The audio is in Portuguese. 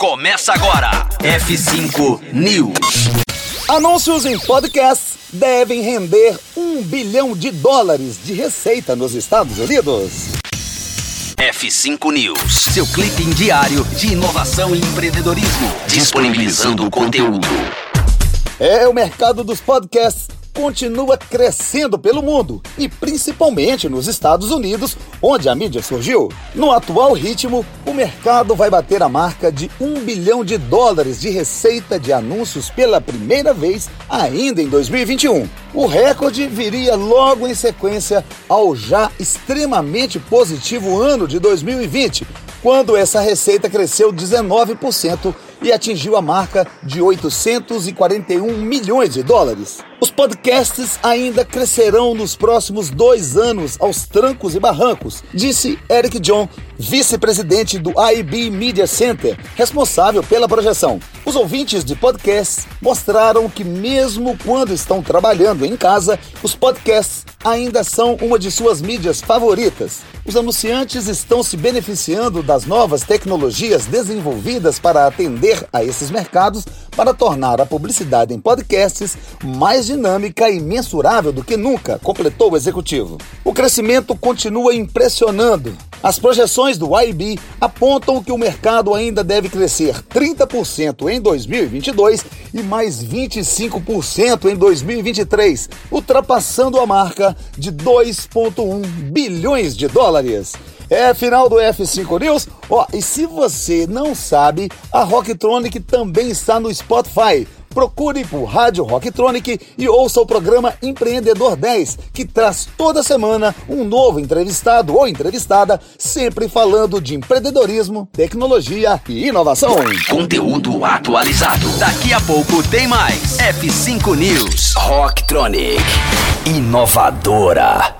Começa agora. F5 News. Anúncios em podcasts devem render um bilhão de dólares de receita nos Estados Unidos. F5 News, seu clipe diário de inovação e empreendedorismo, disponibilizando o conteúdo. É o mercado dos podcasts continua crescendo pelo mundo e principalmente nos Estados Unidos, onde a mídia surgiu. No atual ritmo, o mercado vai bater a marca de um bilhão de dólares de receita de anúncios pela primeira vez ainda em 2021. O recorde viria logo em sequência ao já extremamente positivo ano de 2020, quando essa receita cresceu 19% e atingiu a marca de 841 milhões de dólares. Os podcasts ainda crescerão nos próximos dois anos aos trancos e barrancos, disse Eric John, vice-presidente do IB Media Center, responsável pela projeção. Os ouvintes de podcasts mostraram que, mesmo quando estão trabalhando em casa, os podcasts ainda são uma de suas mídias favoritas. Os anunciantes estão se beneficiando das novas tecnologias desenvolvidas para atender a esses mercados para tornar a publicidade em podcasts mais dinâmica e mensurável do que nunca, completou o executivo. O crescimento continua impressionando. As projeções do IB apontam que o mercado ainda deve crescer 30% em 2022 e mais 25% em 2023, ultrapassando a marca de 2,1 bilhões de dólares. É final do F5 News. Ó, oh, e se você não sabe, a Rocktronic também está no Spotify. Procure por Rádio Rocktronic e ouça o programa Empreendedor 10, que traz toda semana um novo entrevistado ou entrevistada, sempre falando de empreendedorismo, tecnologia e inovação. Conteúdo atualizado. Daqui a pouco tem mais. F5 News. Rocktronic. Inovadora.